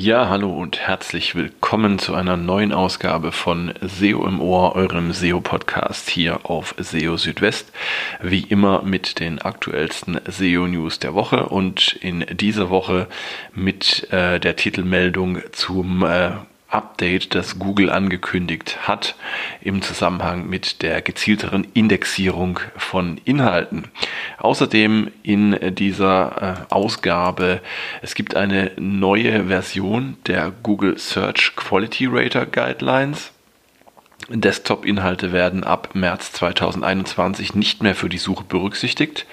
Ja, hallo und herzlich willkommen zu einer neuen Ausgabe von SEO im Ohr, eurem SEO-Podcast hier auf SEO Südwest. Wie immer mit den aktuellsten SEO-News der Woche und in dieser Woche mit äh, der Titelmeldung zum äh, Update, das Google angekündigt hat im Zusammenhang mit der gezielteren Indexierung von Inhalten. Außerdem in dieser äh, Ausgabe, es gibt eine neue Version der Google Search Quality Rater Guidelines. Desktop-Inhalte werden ab März 2021 nicht mehr für die Suche berücksichtigt.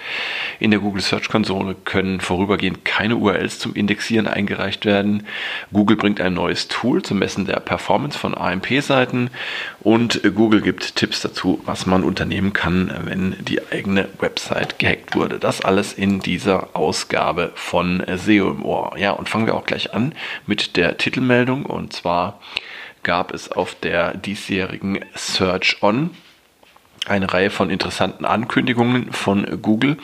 In der Google Search Konsole können vorübergehend keine URLs zum Indexieren eingereicht werden. Google bringt ein neues Tool zum Messen der Performance von AMP-Seiten und Google gibt Tipps dazu, was man unternehmen kann, wenn die eigene Website gehackt wurde. Das alles in dieser Ausgabe von SEO im Ohr. Ja, und fangen wir auch gleich an mit der Titelmeldung und zwar gab es auf der diesjährigen Search On eine Reihe von interessanten Ankündigungen von Google.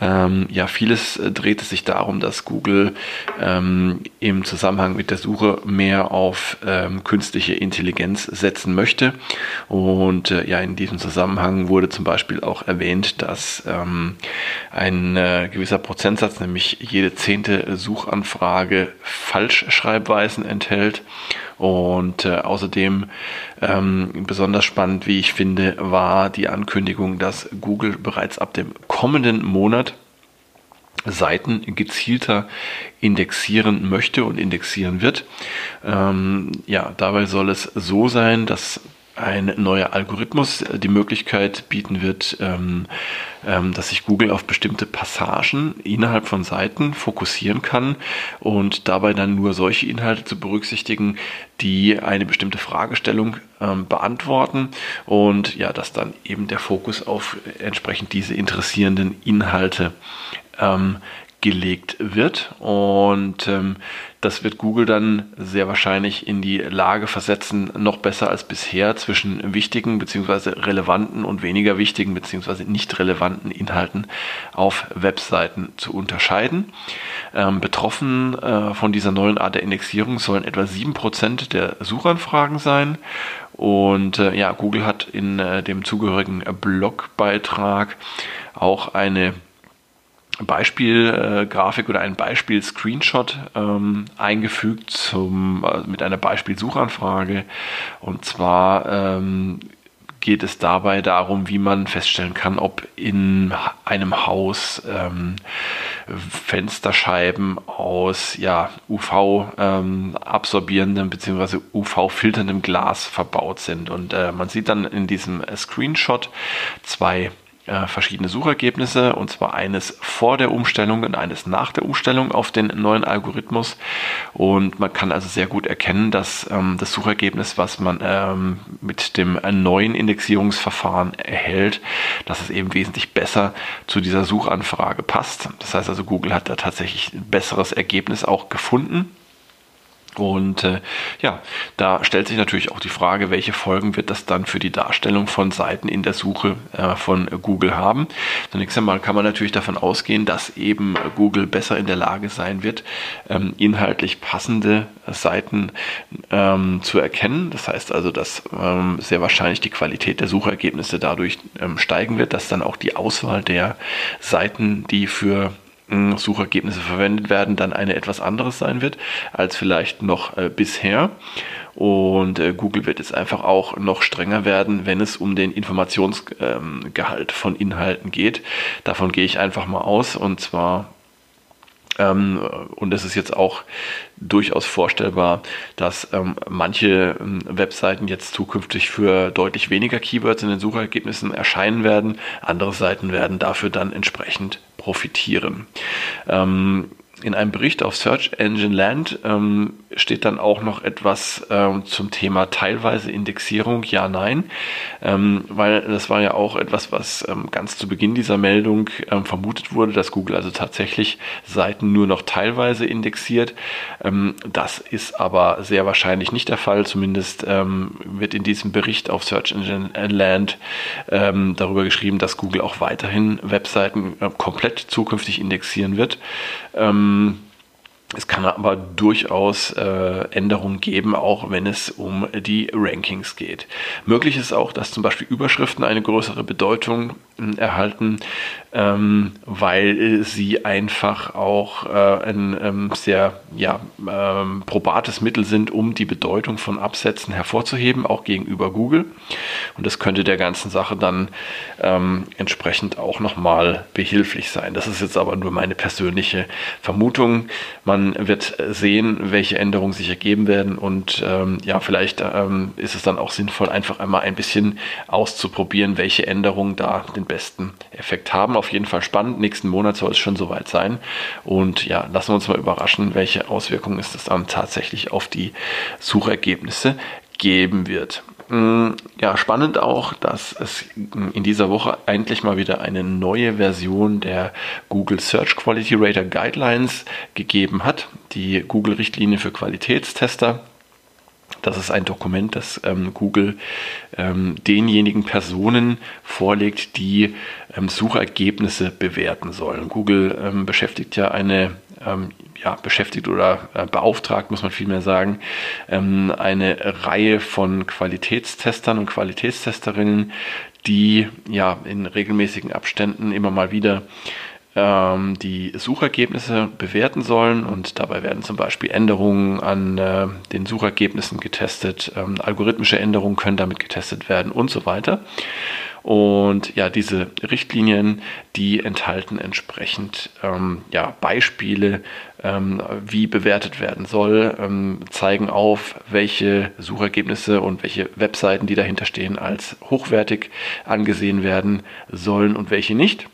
Ähm, ja, vieles äh, drehte sich darum, dass Google ähm, im Zusammenhang mit der Suche mehr auf ähm, künstliche Intelligenz setzen möchte. Und äh, ja, in diesem Zusammenhang wurde zum Beispiel auch erwähnt, dass ähm, ein äh, gewisser Prozentsatz, nämlich jede zehnte Suchanfrage Falschschreibweisen enthält und äh, außerdem ähm, besonders spannend, wie ich finde, war die Ankündigung, dass Google bereits ab dem kommenden Monat Seiten gezielter indexieren möchte und indexieren wird. Ähm, ja, dabei soll es so sein, dass ein neuer Algorithmus äh, die Möglichkeit bieten wird, ähm, ähm, dass sich Google auf bestimmte Passagen innerhalb von Seiten fokussieren kann und dabei dann nur solche Inhalte zu berücksichtigen, die eine bestimmte Fragestellung ähm, beantworten und ja, dass dann eben der Fokus auf entsprechend diese interessierenden Inhalte gelegt wird. Und ähm, das wird Google dann sehr wahrscheinlich in die Lage versetzen, noch besser als bisher zwischen wichtigen bzw. relevanten und weniger wichtigen bzw. nicht relevanten Inhalten auf Webseiten zu unterscheiden. Ähm, betroffen äh, von dieser neuen Art der Indexierung sollen etwa 7% der Suchanfragen sein. Und äh, ja, Google hat in äh, dem zugehörigen Blogbeitrag auch eine Beispielgrafik äh, oder ein Beispiel-Screenshot ähm, eingefügt zum, äh, mit einer Beispielsuchanfrage. Und zwar ähm, geht es dabei darum, wie man feststellen kann, ob in einem Haus ähm, Fensterscheiben aus ja, UV-absorbierendem ähm, bzw. UV-filterndem Glas verbaut sind. Und äh, man sieht dann in diesem Screenshot zwei äh, verschiedene Suchergebnisse und zwar eines vor der Umstellung und eines nach der Umstellung auf den neuen Algorithmus. Und man kann also sehr gut erkennen, dass ähm, das Suchergebnis, was man ähm, mit dem neuen Indexierungsverfahren erhält, dass es eben wesentlich besser zu dieser Suchanfrage passt. Das heißt also, Google hat da tatsächlich ein besseres Ergebnis auch gefunden. Und äh, ja, da stellt sich natürlich auch die Frage, welche Folgen wird das dann für die Darstellung von Seiten in der Suche äh, von Google haben. Zunächst einmal kann man natürlich davon ausgehen, dass eben Google besser in der Lage sein wird, ähm, inhaltlich passende Seiten ähm, zu erkennen. Das heißt also, dass ähm, sehr wahrscheinlich die Qualität der Suchergebnisse dadurch ähm, steigen wird, dass dann auch die Auswahl der Seiten, die für Suchergebnisse verwendet werden, dann eine etwas anderes sein wird als vielleicht noch äh, bisher. Und äh, Google wird jetzt einfach auch noch strenger werden, wenn es um den Informationsgehalt ähm, von Inhalten geht. Davon gehe ich einfach mal aus. Und zwar ähm, und es ist jetzt auch durchaus vorstellbar, dass ähm, manche ähm, Webseiten jetzt zukünftig für deutlich weniger Keywords in den Suchergebnissen erscheinen werden. Andere Seiten werden dafür dann entsprechend profitieren. Ähm, in einem Bericht auf Search Engine Land ähm, steht dann auch noch etwas ähm, zum Thema teilweise Indexierung, ja, nein, ähm, weil das war ja auch etwas, was ähm, ganz zu Beginn dieser Meldung ähm, vermutet wurde, dass Google also tatsächlich Seiten nur noch teilweise indexiert. Ähm, das ist aber sehr wahrscheinlich nicht der Fall, zumindest wird in diesem Bericht auf Search Engine Land darüber geschrieben, dass Google auch weiterhin Webseiten äh, komplett zukünftig indexieren wird. Ähm, Es kann aber durchaus äh, Änderungen geben, auch wenn es um die Rankings geht. Möglich ist auch, dass zum Beispiel Überschriften eine größere Bedeutung äh, erhalten, ähm, weil sie einfach auch äh, ein ähm, sehr ja, ähm, probates Mittel sind, um die Bedeutung von Absätzen hervorzuheben, auch gegenüber Google. Und das könnte der ganzen Sache dann ähm, entsprechend auch nochmal behilflich sein. Das ist jetzt aber nur meine persönliche Vermutung. Man wird sehen, welche Änderungen sich ergeben werden und ähm, ja, vielleicht ähm, ist es dann auch sinnvoll, einfach einmal ein bisschen auszuprobieren, welche Änderungen da den besten Effekt haben. Auf jeden Fall spannend. Nächsten Monat soll es schon soweit sein und ja, lassen wir uns mal überraschen, welche Auswirkungen es dann tatsächlich auf die Suchergebnisse geben wird. Mm, ja, spannend auch, dass es in dieser Woche endlich mal wieder eine neue Version der Google Search Quality Rater Guidelines gegeben hat, die Google-Richtlinie für Qualitätstester. Das ist ein Dokument, das ähm, Google ähm, denjenigen Personen vorlegt, die ähm, Suchergebnisse bewerten sollen. Google ähm, beschäftigt ja eine ähm, ja, beschäftigt oder äh, beauftragt, muss man vielmehr sagen, ähm, eine Reihe von Qualitätstestern und Qualitätstesterinnen, die ja in regelmäßigen Abständen immer mal wieder ähm, die Suchergebnisse bewerten sollen und dabei werden zum Beispiel Änderungen an äh, den Suchergebnissen getestet, ähm, algorithmische Änderungen können damit getestet werden und so weiter. Und ja, diese Richtlinien, die enthalten entsprechend ähm, ja, Beispiele, ähm, wie bewertet werden soll, ähm, zeigen auf, welche Suchergebnisse und welche Webseiten, die dahinter stehen, als hochwertig angesehen werden sollen und welche nicht.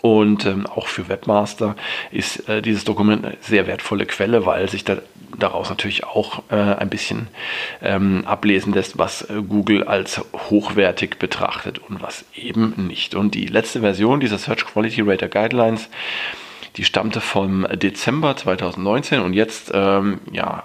Und ähm, auch für Webmaster ist äh, dieses Dokument eine sehr wertvolle Quelle, weil sich da, daraus natürlich auch äh, ein bisschen ähm, ablesen lässt, was äh, Google als hochwertig betrachtet und was eben nicht. Und die letzte Version dieser Search Quality Rater Guidelines die stammte vom Dezember 2019 und jetzt, ähm, ja,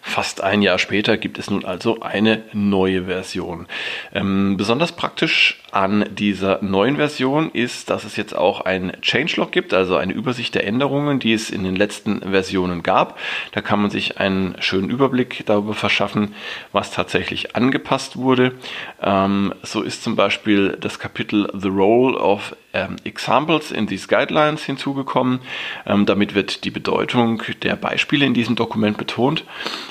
fast ein Jahr später gibt es nun also eine neue Version. Ähm, besonders praktisch an dieser neuen Version ist, dass es jetzt auch ein Changelog gibt, also eine Übersicht der Änderungen, die es in den letzten Versionen gab. Da kann man sich einen schönen Überblick darüber verschaffen, was tatsächlich angepasst wurde. Ähm, so ist zum Beispiel das Kapitel The Role of ähm, Examples in these Guidelines hinzugekommen. Ähm, damit wird die Bedeutung der Beispiele in diesem Dokument betont.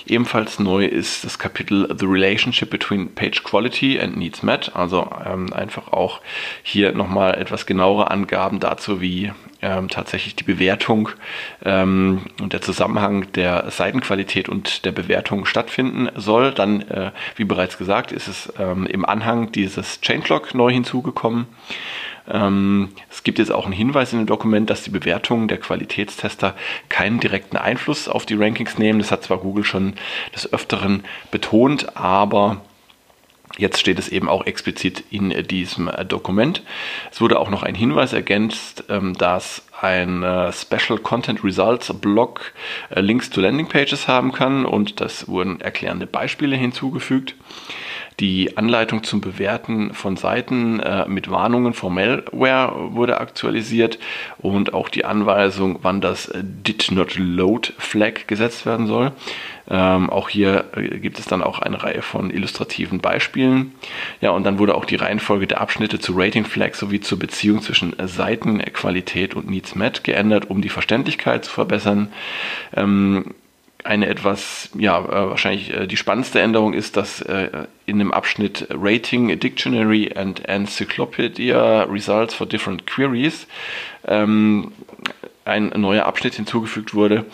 Ebenfalls neu ist das Kapitel The Relationship between Page Quality and Needs Met, also ähm, einfach auch hier nochmal etwas genauere Angaben dazu, wie ähm, tatsächlich die Bewertung ähm, und der Zusammenhang der Seitenqualität und der Bewertung stattfinden soll. Dann, äh, wie bereits gesagt, ist es ähm, im Anhang dieses Changelog neu hinzugekommen. Ähm, es gibt jetzt auch einen Hinweis in dem Dokument, dass die Bewertungen der Qualitätstester keinen direkten Einfluss auf die Rankings nehmen. Das hat zwar Google schon des Öfteren betont, aber Jetzt steht es eben auch explizit in diesem Dokument. Es wurde auch noch ein Hinweis ergänzt, ähm, dass ein äh, Special Content Results Blog äh, Links zu Landingpages haben kann und das wurden erklärende Beispiele hinzugefügt. Die Anleitung zum Bewerten von Seiten äh, mit Warnungen vor Malware wurde aktualisiert und auch die Anweisung, wann das äh, Did Not Load Flag gesetzt werden soll. Ähm, auch hier äh, gibt es dann auch eine Reihe von illustrativen Beispielen. Ja, und dann wurde auch die Reihenfolge der Abschnitte zu Rating Flag sowie zur Beziehung zwischen Seitenqualität und Needs Met geändert, um die Verständlichkeit zu verbessern. Ähm, eine etwas, ja, äh, wahrscheinlich äh, die spannendste Änderung ist, dass äh, in dem Abschnitt Rating, Dictionary and Encyclopedia Results for Different Queries ähm, ein neuer Abschnitt hinzugefügt wurde,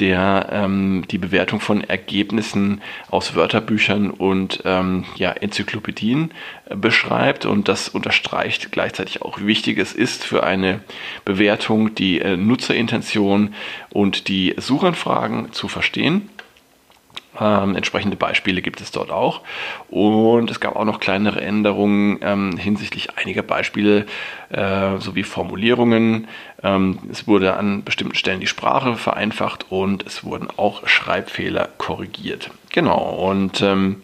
der ähm, die Bewertung von Ergebnissen aus Wörterbüchern und ähm, ja, Enzyklopädien äh, beschreibt. Und das unterstreicht gleichzeitig auch, wie wichtig es ist für eine Bewertung, die äh, Nutzerintention und die Suchanfragen zu verstehen. Ähm, entsprechende Beispiele gibt es dort auch. Und es gab auch noch kleinere Änderungen ähm, hinsichtlich einiger Beispiele äh, sowie Formulierungen. Ähm, es wurde an bestimmten Stellen die Sprache vereinfacht und es wurden auch Schreibfehler korrigiert. Genau. Und ähm,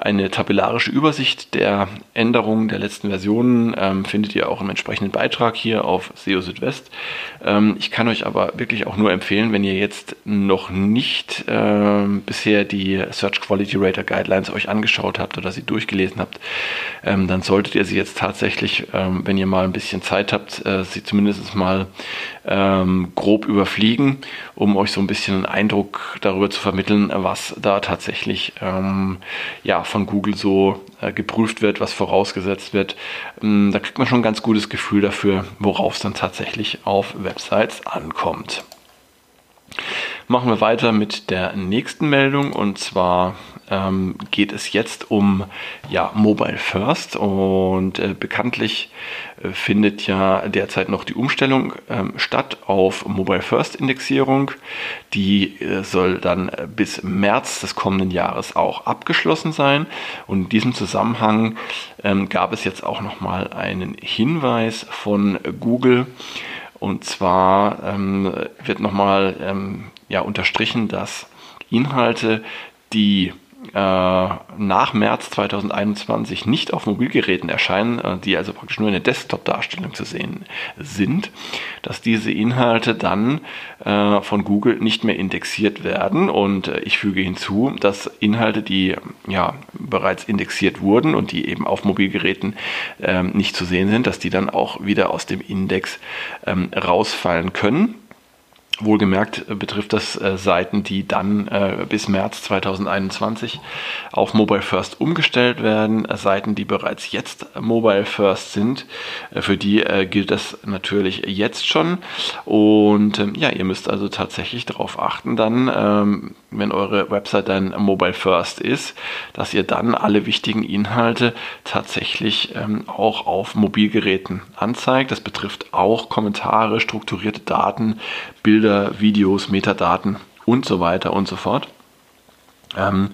Eine tabellarische Übersicht der Änderungen der letzten Versionen ähm, findet ihr auch im entsprechenden Beitrag hier auf SEO Südwest. Ähm, ich kann euch aber wirklich auch nur empfehlen, wenn ihr jetzt noch nicht ähm, bisher die Search Quality Rater Guidelines euch angeschaut habt oder sie durchgelesen habt, ähm, dann solltet ihr sie jetzt tatsächlich, ähm, wenn ihr mal ein bisschen Zeit habt, äh, sie zumindest mal ähm, grob überfliegen, um euch so ein bisschen einen Eindruck darüber zu vermitteln, was da tatsächlich ähm, ja, von Google so äh, geprüft wird, was vorausgesetzt wird. Ähm, da kriegt man schon ein ganz gutes Gefühl dafür, worauf es dann tatsächlich auf Websites ankommt. Machen wir weiter mit der nächsten Meldung und zwar ähm, geht es jetzt um ja, Mobile First und äh, bekanntlich äh, findet ja derzeit noch die Umstellung ähm, statt auf Mobile First Indexierung. Die äh, soll dann äh, bis März des kommenden Jahres auch abgeschlossen sein und in diesem Zusammenhang ähm, gab es jetzt auch noch mal einen Hinweis von Google und zwar ähm, wird nochmal ähm, ja, unterstrichen, dass Inhalte, die nach März 2021 nicht auf Mobilgeräten erscheinen, äh, die also praktisch nur in der Desktop-Darstellung zu sehen sind, dass diese Inhalte dann äh, von Google nicht mehr indexiert werden. Und äh, ich füge hinzu, dass Inhalte, die ja bereits indexiert wurden und die eben auf Mobilgeräten ähm, nicht zu sehen sind, dass die dann auch wieder aus dem Index ähm, rausfallen können. Wohlgemerkt äh, betrifft das äh, Seiten, die dann äh, bis März 2021 auf Mobile First umgestellt werden. Äh, Seiten, die bereits jetzt Mobile First sind, äh, für die äh, gilt das natürlich jetzt schon. Und ähm, ja, ihr müsst also tatsächlich darauf achten, dann, ähm, wenn eure Website dann Mobile First ist, dass ihr dann alle wichtigen Inhalte tatsächlich ähm, auch auf Mobilgeräten anzeigt. Das betrifft auch Kommentare, strukturierte Daten, Bilder, Bilder, Videos, Metadaten und so weiter und so fort. Ähm,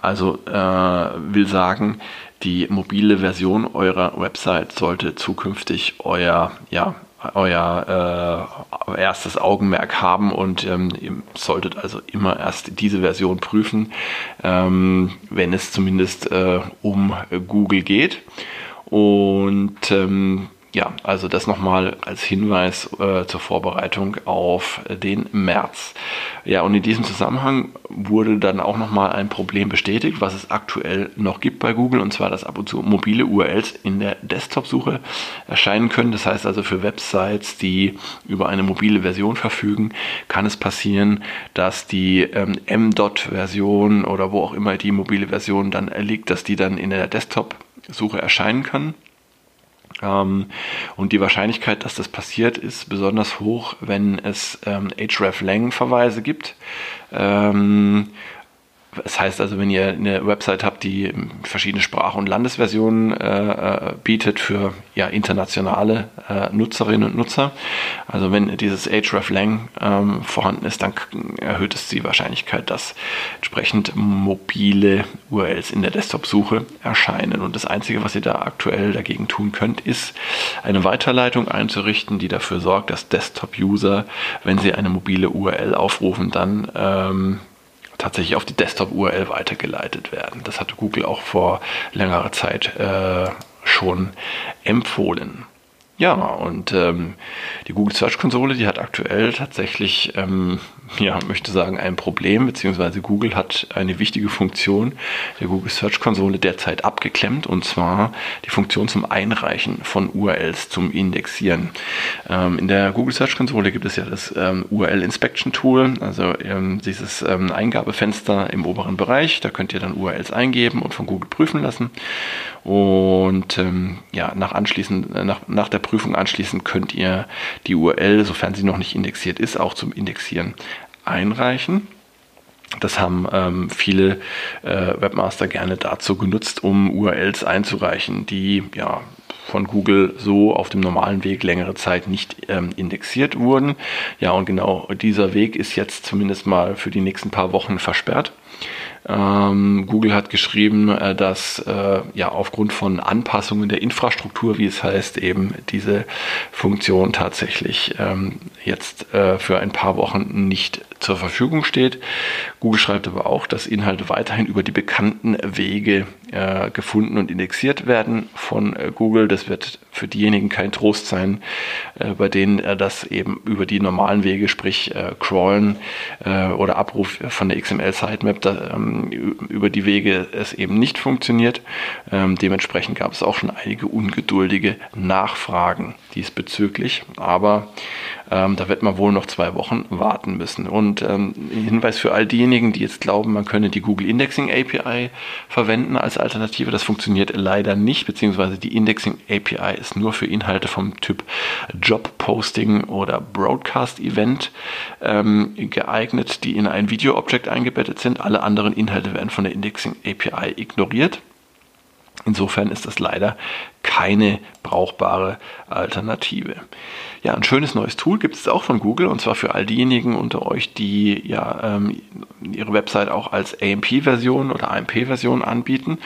also äh, will sagen, die mobile Version eurer Website sollte zukünftig euer, ja, euer äh, erstes Augenmerk haben und ähm, ihr solltet also immer erst diese Version prüfen, ähm, wenn es zumindest äh, um Google geht. Und ähm, ja, also das nochmal als Hinweis äh, zur Vorbereitung auf den März. Ja, und in diesem Zusammenhang wurde dann auch nochmal ein Problem bestätigt, was es aktuell noch gibt bei Google, und zwar, dass ab und zu mobile URLs in der Desktop-Suche erscheinen können. Das heißt also für Websites, die über eine mobile Version verfügen, kann es passieren, dass die ähm, M-Dot-Version oder wo auch immer die mobile Version dann liegt, dass die dann in der Desktop-Suche erscheinen kann. Und die Wahrscheinlichkeit, dass das passiert, ist besonders hoch, wenn es ähm, href-Lang-Verweise gibt. Ähm, das heißt also, wenn ihr eine Website habt, die verschiedene Sprach- und Landesversionen äh, äh, bietet für ja, internationale äh, Nutzerinnen und Nutzer, also wenn dieses hreflang ähm, vorhanden ist, dann erhöht es die Wahrscheinlichkeit, dass entsprechend mobile URLs in der Desktop-Suche erscheinen. Und das Einzige, was ihr da aktuell dagegen tun könnt, ist eine Weiterleitung einzurichten, die dafür sorgt, dass Desktop-User, wenn sie eine mobile URL aufrufen, dann ähm, tatsächlich auf die Desktop-URL weitergeleitet werden. Das hatte Google auch vor längerer Zeit äh, schon empfohlen. Ja, und ähm, die Google Search Konsole, die hat aktuell tatsächlich, ähm, ja, möchte sagen, ein Problem, beziehungsweise Google hat eine wichtige Funktion der Google Search Konsole derzeit abgeklemmt, und zwar die Funktion zum Einreichen von URLs zum Indexieren. Ähm, in der Google Search Konsole gibt es ja das ähm, URL Inspection Tool, also ähm, dieses ähm, Eingabefenster im oberen Bereich. Da könnt ihr dann URLs eingeben und von Google prüfen lassen. Und ähm, ja, nach, anschließend, nach, nach der Prüfung anschließend könnt ihr die URL, sofern sie noch nicht indexiert ist, auch zum Indexieren einreichen. Das haben ähm, viele äh, Webmaster gerne dazu genutzt, um URLs einzureichen, die ja von Google so auf dem normalen Weg längere Zeit nicht ähm, indexiert wurden. Ja, und genau dieser Weg ist jetzt zumindest mal für die nächsten paar Wochen versperrt. Ähm, Google hat geschrieben, äh, dass äh, ja aufgrund von Anpassungen der Infrastruktur, wie es heißt, eben diese Funktion tatsächlich ähm, jetzt äh, für ein paar Wochen nicht zur Verfügung steht. Google schreibt aber auch, dass Inhalte weiterhin über die bekannten Wege äh, gefunden und indexiert werden von äh, Google. Das wird für diejenigen kein Trost sein, äh, bei denen das eben über die normalen Wege, sprich Crawlen oder Abruf von der XML-Sitemap, ähm, über die Wege es eben nicht funktioniert. Ähm, dementsprechend gab es auch schon einige ungeduldige Nachfragen diesbezüglich. Aber ähm, da wird man wohl noch zwei Wochen warten müssen. Und ähm, Hinweis für all diejenigen, die jetzt glauben, man könne die Google Indexing API verwenden als Alternative. Das funktioniert leider nicht, beziehungsweise die Indexing API ist nur für Inhalte vom Typ Job Posting oder Broadcast Event ähm, geeignet, die in ein Video-Object eingebettet sind. Alle anderen Inhalte werden von der Indexing API ignoriert. Insofern ist das leider keine brauchbare Alternative. Ja, ein schönes neues Tool gibt es auch von Google und zwar für all diejenigen unter euch, die ja ähm, ihre Website auch als AMP-Version oder AMP-Version anbieten.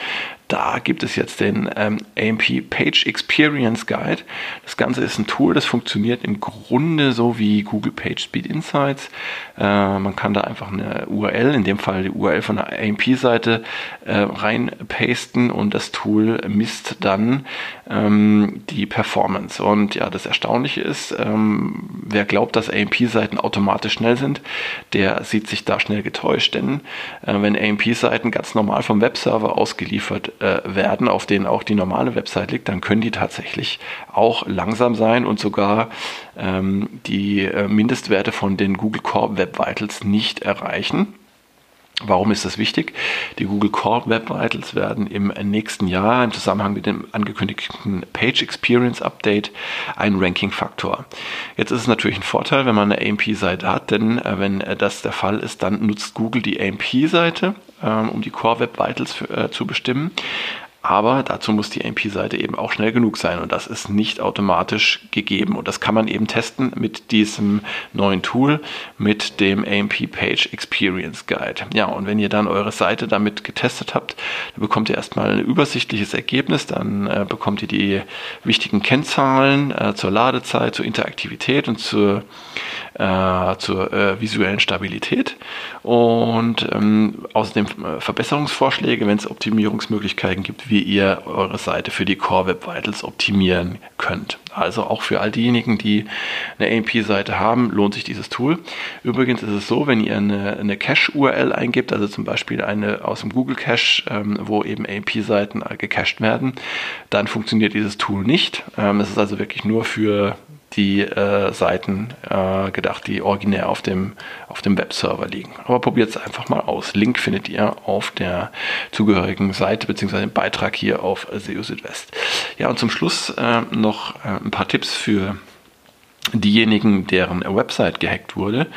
Da gibt es jetzt den ähm, AMP Page Experience Guide. Das Ganze ist ein Tool, das funktioniert im Grunde so wie Google Page Speed Insights. Äh, man kann da einfach eine URL, in dem Fall die URL von der AMP-Seite, äh, reinpasten und das Tool misst dann ähm, die Performance. Und ja, das Erstaunliche ist, ähm, wer glaubt, dass AMP-Seiten automatisch schnell sind, der sieht sich da schnell getäuscht, denn äh, wenn AMP-Seiten ganz normal vom Webserver ausgeliefert äh, werden, auf denen auch die normale Website liegt, dann können die tatsächlich auch langsam sein und sogar ähm, die äh, Mindestwerte von den Google Core Web Vitals nicht erreichen. Warum ist das wichtig? Die Google Core Web Vitals werden im nächsten Jahr im Zusammenhang mit dem angekündigten Page Experience Update ein Ranking-Faktor. Jetzt ist es natürlich ein Vorteil, wenn man eine AMP-Seite hat, denn äh, wenn äh, das der Fall ist, dann nutzt Google die AMP-Seite, um die Core Web Vitals für, äh, zu bestimmen. Aber dazu muss die AMP-Seite eben auch schnell genug sein und das ist nicht automatisch gegeben. Und das kann man eben testen mit diesem neuen Tool, mit dem AMP Page Experience Guide. Ja, und wenn ihr dann eure Seite damit getestet habt, dann bekommt ihr erstmal ein übersichtliches Ergebnis, dann äh, bekommt ihr die wichtigen Kennzahlen äh, zur Ladezeit, zur Interaktivität und zur, äh, zur äh, visuellen Stabilität und ähm, außerdem äh, Verbesserungsvorschläge, wenn es Optimierungsmöglichkeiten gibt, wie ihr eure Seite für die Core Web Vitals optimieren könnt. Also auch für all diejenigen, die eine AMP-Seite haben, lohnt sich dieses Tool. Übrigens ist es so, wenn ihr eine, eine Cache-URL eingibt, also zum Beispiel eine aus dem Google Cache, ähm, wo eben AMP-Seiten gecached werden, dann funktioniert dieses Tool nicht. Ähm, es ist also wirklich nur für die äh, Seiten äh, gedacht, die originär auf dem, auf dem Webserver liegen. Aber probiert es einfach mal aus. Link findet ihr auf der zugehörigen Seite bzw. im Beitrag hier auf SEO Südwest. Ja, und zum Schluss äh, noch äh, ein paar Tipps für diejenigen, deren Website gehackt wurde.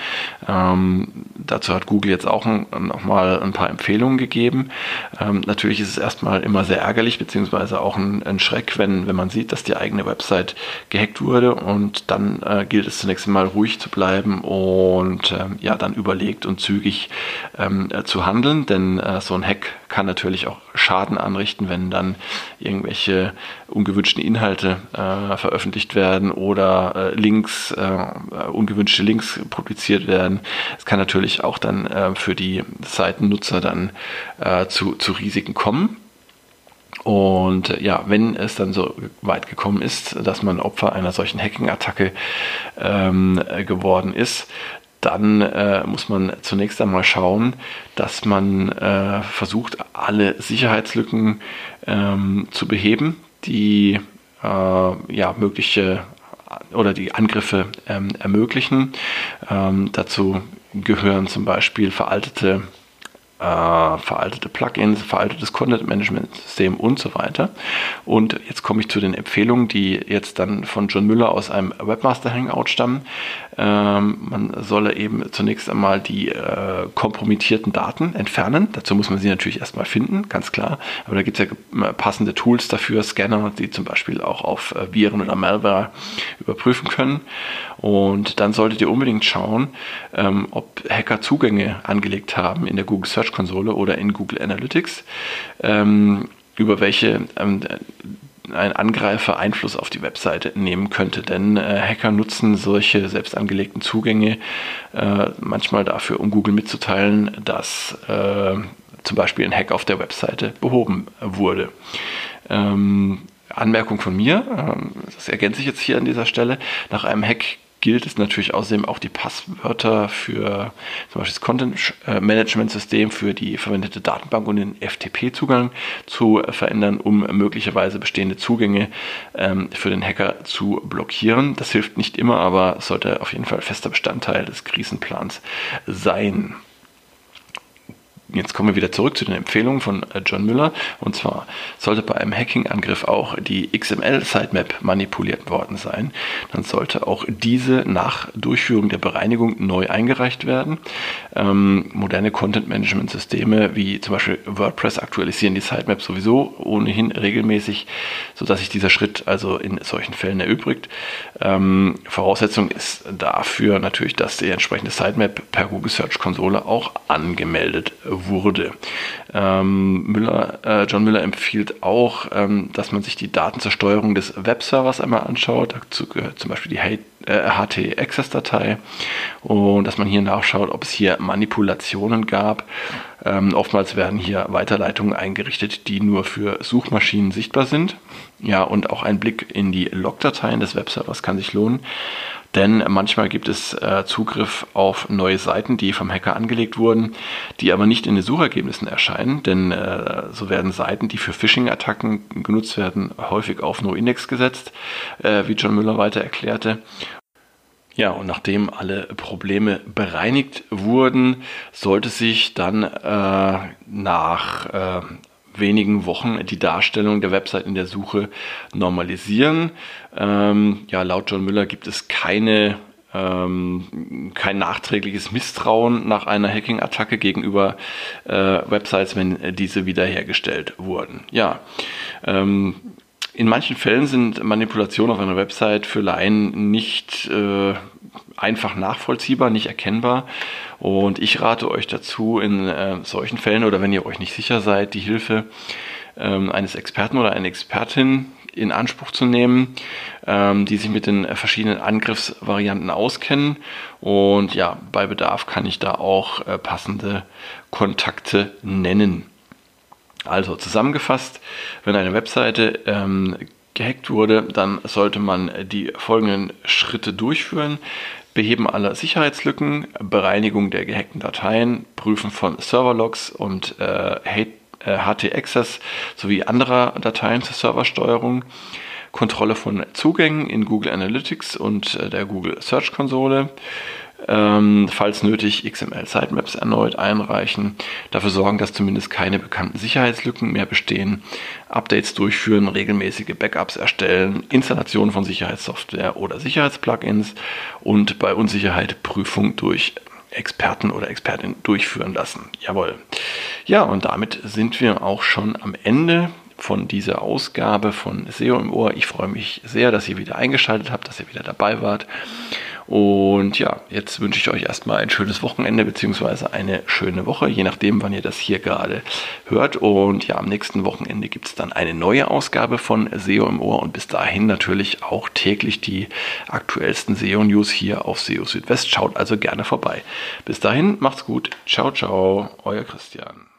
Ähm, dazu hat Google jetzt auch nochmal ein paar Empfehlungen gegeben. Ähm, natürlich ist es erstmal immer sehr ärgerlich, beziehungsweise auch ein, ein, Schreck, wenn, wenn man sieht, dass die eigene Website gehackt wurde und dann äh, gilt es zunächst einmal ruhig zu bleiben und ähm, ja, dann überlegt und zügig ähm, äh, zu handeln, denn äh, so ein Hack kann natürlich auch Schaden anrichten, wenn dann irgendwelche ungewünschten Inhalte äh, veröffentlicht werden oder äh, Links, äh, ungewünschte Links publiziert werden. Es kann natürlich auch dann äh, für die Seitennutzer dann äh, zu, zu Risiken kommen. Und äh, ja, wenn es dann so weit gekommen ist, dass man Opfer einer solchen Hacking-Attacke ähm, geworden ist, dann äh, muss man zunächst einmal schauen, dass man äh, versucht, alle Sicherheitslücken ähm, zu beheben, die äh, ja, mögliche oder die Angriffe ähm, ermöglichen. Ähm, dazu gehören zum Beispiel veraltete äh, veraltete Plugins, veraltetes Content-Management-System und so weiter. Und jetzt komme ich zu den Empfehlungen, die jetzt dann von John Müller aus einem Webmaster-Hangout stammen. Ähm, man solle eben zunächst einmal die äh, kompromittierten Daten entfernen. Dazu muss man sie natürlich erstmal finden, ganz klar. Aber da gibt es ja äh, passende Tools dafür, Scanner, die zum Beispiel auch auf äh, Viren oder Malware überprüfen können. Und dann solltet ihr unbedingt schauen, ähm, ob Hacker Zugänge angelegt haben in der Google Search Konsole oder in Google Analytics, ähm, über welche ähm, ein Angreifer Einfluss auf die Webseite nehmen könnte. Denn äh, Hacker nutzen solche selbst angelegten Zugänge äh, manchmal dafür, um Google mitzuteilen, dass äh, zum Beispiel ein Hack auf der Webseite behoben wurde. Ähm, Anmerkung von mir, ähm, das ergänze ich jetzt hier an dieser Stelle, nach einem Hack gilt es natürlich außerdem auch die Passwörter für zum Beispiel das Content Management System für die verwendete Datenbank und den FTP-Zugang zu verändern, um möglicherweise bestehende Zugänge ähm, für den Hacker zu blockieren. Das hilft nicht immer, aber sollte auf jeden Fall fester Bestandteil des Krisenplans sein. Jetzt kommen wir wieder zurück zu den Empfehlungen von äh, John Müller. Und zwar sollte bei einem Hacking-Angriff auch die XML-Sitemap manipuliert worden sein. Dann sollte auch diese nach Durchführung der Bereinigung neu eingereicht werden. Ähm, moderne Content-Management-Systeme wie zum Beispiel WordPress aktualisieren die Sitemap sowieso ohnehin regelmäßig, sodass sich dieser Schritt also in solchen Fällen erübrigt. Ähm, Voraussetzung ist dafür natürlich, dass die entsprechende Sitemap per Google Search Konsole auch angemeldet wird wurde. Ähm, Müller, äh, John Müller empfiehlt auch, ähm, dass man sich die Daten zur Steuerung des Webservers einmal anschaut. Dazu gehört zum Beispiel die HT-Access-Datei und dass man hier nachschaut, ob es hier Manipulationen gab. Ähm, oftmals werden hier Weiterleitungen eingerichtet, die nur für Suchmaschinen sichtbar sind. Ja, und auch ein Blick in die Logdateien des Webservers kann sich lohnen. Denn manchmal gibt es äh, Zugriff auf neue Seiten, die vom Hacker angelegt wurden, die aber nicht in den Suchergebnissen erscheinen. Denn äh, so werden Seiten, die für Phishing-Attacken genutzt werden, häufig auf No-Index gesetzt, äh, wie John Müller weiter erklärte. Ja, und nachdem alle Probleme bereinigt wurden, sollte sich dann äh, nach äh, wenigen Wochen die Darstellung der Website in der Suche normalisieren. Ähm, ja, laut John Müller gibt es keine ähm, kein nachträgliches Misstrauen nach einer Hacking-Attacke gegenüber äh, Websites, wenn diese wiederhergestellt wurden. Ja, ähm, in manchen Fällen sind Manipulationen auf einer Website für Laien nicht äh, einfach nachvollziehbar, nicht erkennbar. Und ich rate euch dazu, in äh, solchen Fällen oder wenn ihr euch nicht sicher seid, die Hilfe ähm, eines Experten oder einer Expertin in Anspruch zu nehmen, ähm, die sich mit den verschiedenen Angriffsvarianten auskennen. Und ja, bei Bedarf kann ich da auch äh, passende Kontakte nennen. Also zusammengefasst, wenn eine Webseite ähm, gehackt wurde, dann sollte man die folgenden Schritte durchführen. Beheben aller Sicherheitslücken, Bereinigung der gehackten Dateien, Prüfen von Serverlogs und äh, HT-Access äh, sowie anderer Dateien zur Serversteuerung, Kontrolle von Zugängen in Google Analytics und äh, der Google Search Konsole, ähm, falls nötig XML-Sitemaps erneut einreichen, dafür sorgen, dass zumindest keine bekannten Sicherheitslücken mehr bestehen, Updates durchführen, regelmäßige Backups erstellen, Installation von Sicherheitssoftware oder Sicherheitsplugins und bei Unsicherheit Prüfung durch Experten oder Expertin durchführen lassen. Jawohl. Ja, und damit sind wir auch schon am Ende von dieser Ausgabe von SEO im Ohr. Ich freue mich sehr, dass ihr wieder eingeschaltet habt, dass ihr wieder dabei wart. Und ja, jetzt wünsche ich euch erstmal ein schönes Wochenende beziehungsweise eine schöne Woche, je nachdem, wann ihr das hier gerade hört. Und ja, am nächsten Wochenende gibt es dann eine neue Ausgabe von SEO im Ohr und bis dahin natürlich auch täglich die aktuellsten SEO-News hier auf SEO Südwest. Schaut also gerne vorbei. Bis dahin, macht's gut. Ciao, ciao, euer Christian.